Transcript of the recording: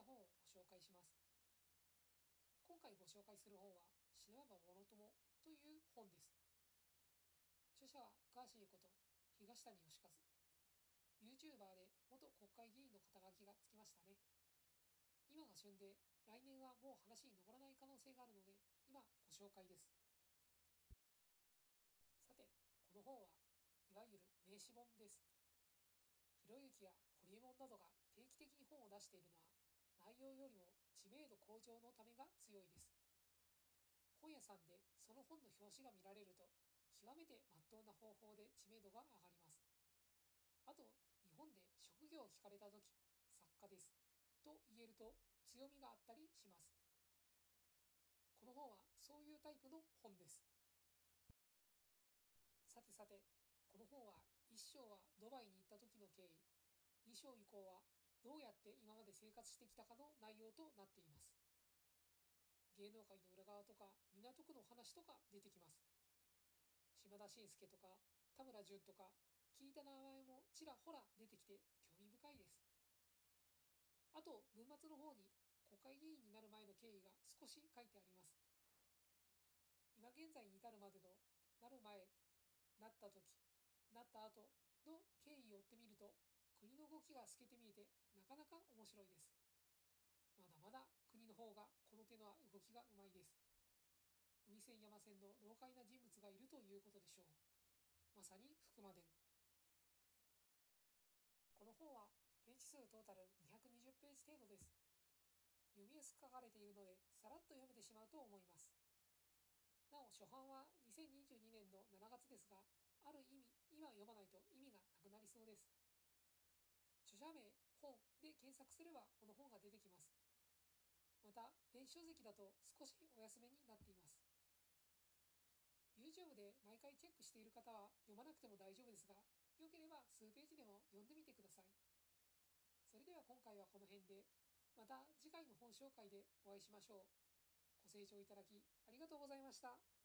た本をご紹介します。今回ご紹介する本は「死なばもろとも」という本です。著者はガーシーこと東谷義和。YouTuber で元国会議員の肩書きがつきましたね。今が旬で来年はもう話に上らない可能性があるので今ご紹介です。さてこの本はいわゆる名詞本です。ひろゆきやホリエモンなどが定期的に本を出しているのは内容よりも知名度向上のためが強いです。本屋さんでその本の表紙が見られると極めてまっとうな方法で知名度が上がります。あと日本で職業を聞かれた時作家ですと言えると強みがあったりします。この本はそういうタイプの本です。さてさてこの本は1章はドバイに行った時の経緯。2章以降はどうやって今まで生活してきたかの内容となっています。芸能界の裏側とか港区の話とか出てきます。島田紳介とか田村淳とか聞いた名前もちらほら出てきて興味深いです。あと文末の方に国会議員になる前の経緯が少し書いてあります。今現在に至るまでのなる前なった時なった後の経緯を追ってみると国の動きが透けて見えてなかなか面白いです。まだまだ国の方がこの手の動きがうまいです。海線山線の老快な人物がいるということでしょう。まさに福間伝。この本はページ数トータル220ページ程度です。読みやすく書かれているのでさらっと読めてしまうと思います。なお初版は2022年の7月ですがある意味今読まないと意味が著者名本で検索すればこの本が出てきます。また電子書籍だと少しお安めになっています。YouTube で毎回チェックしている方は読まなくても大丈夫ですがよければ数ページでも読んでみてください。それでは今回はこの辺でまた次回の本紹介でお会いしましょう。ご清聴いただきありがとうございました。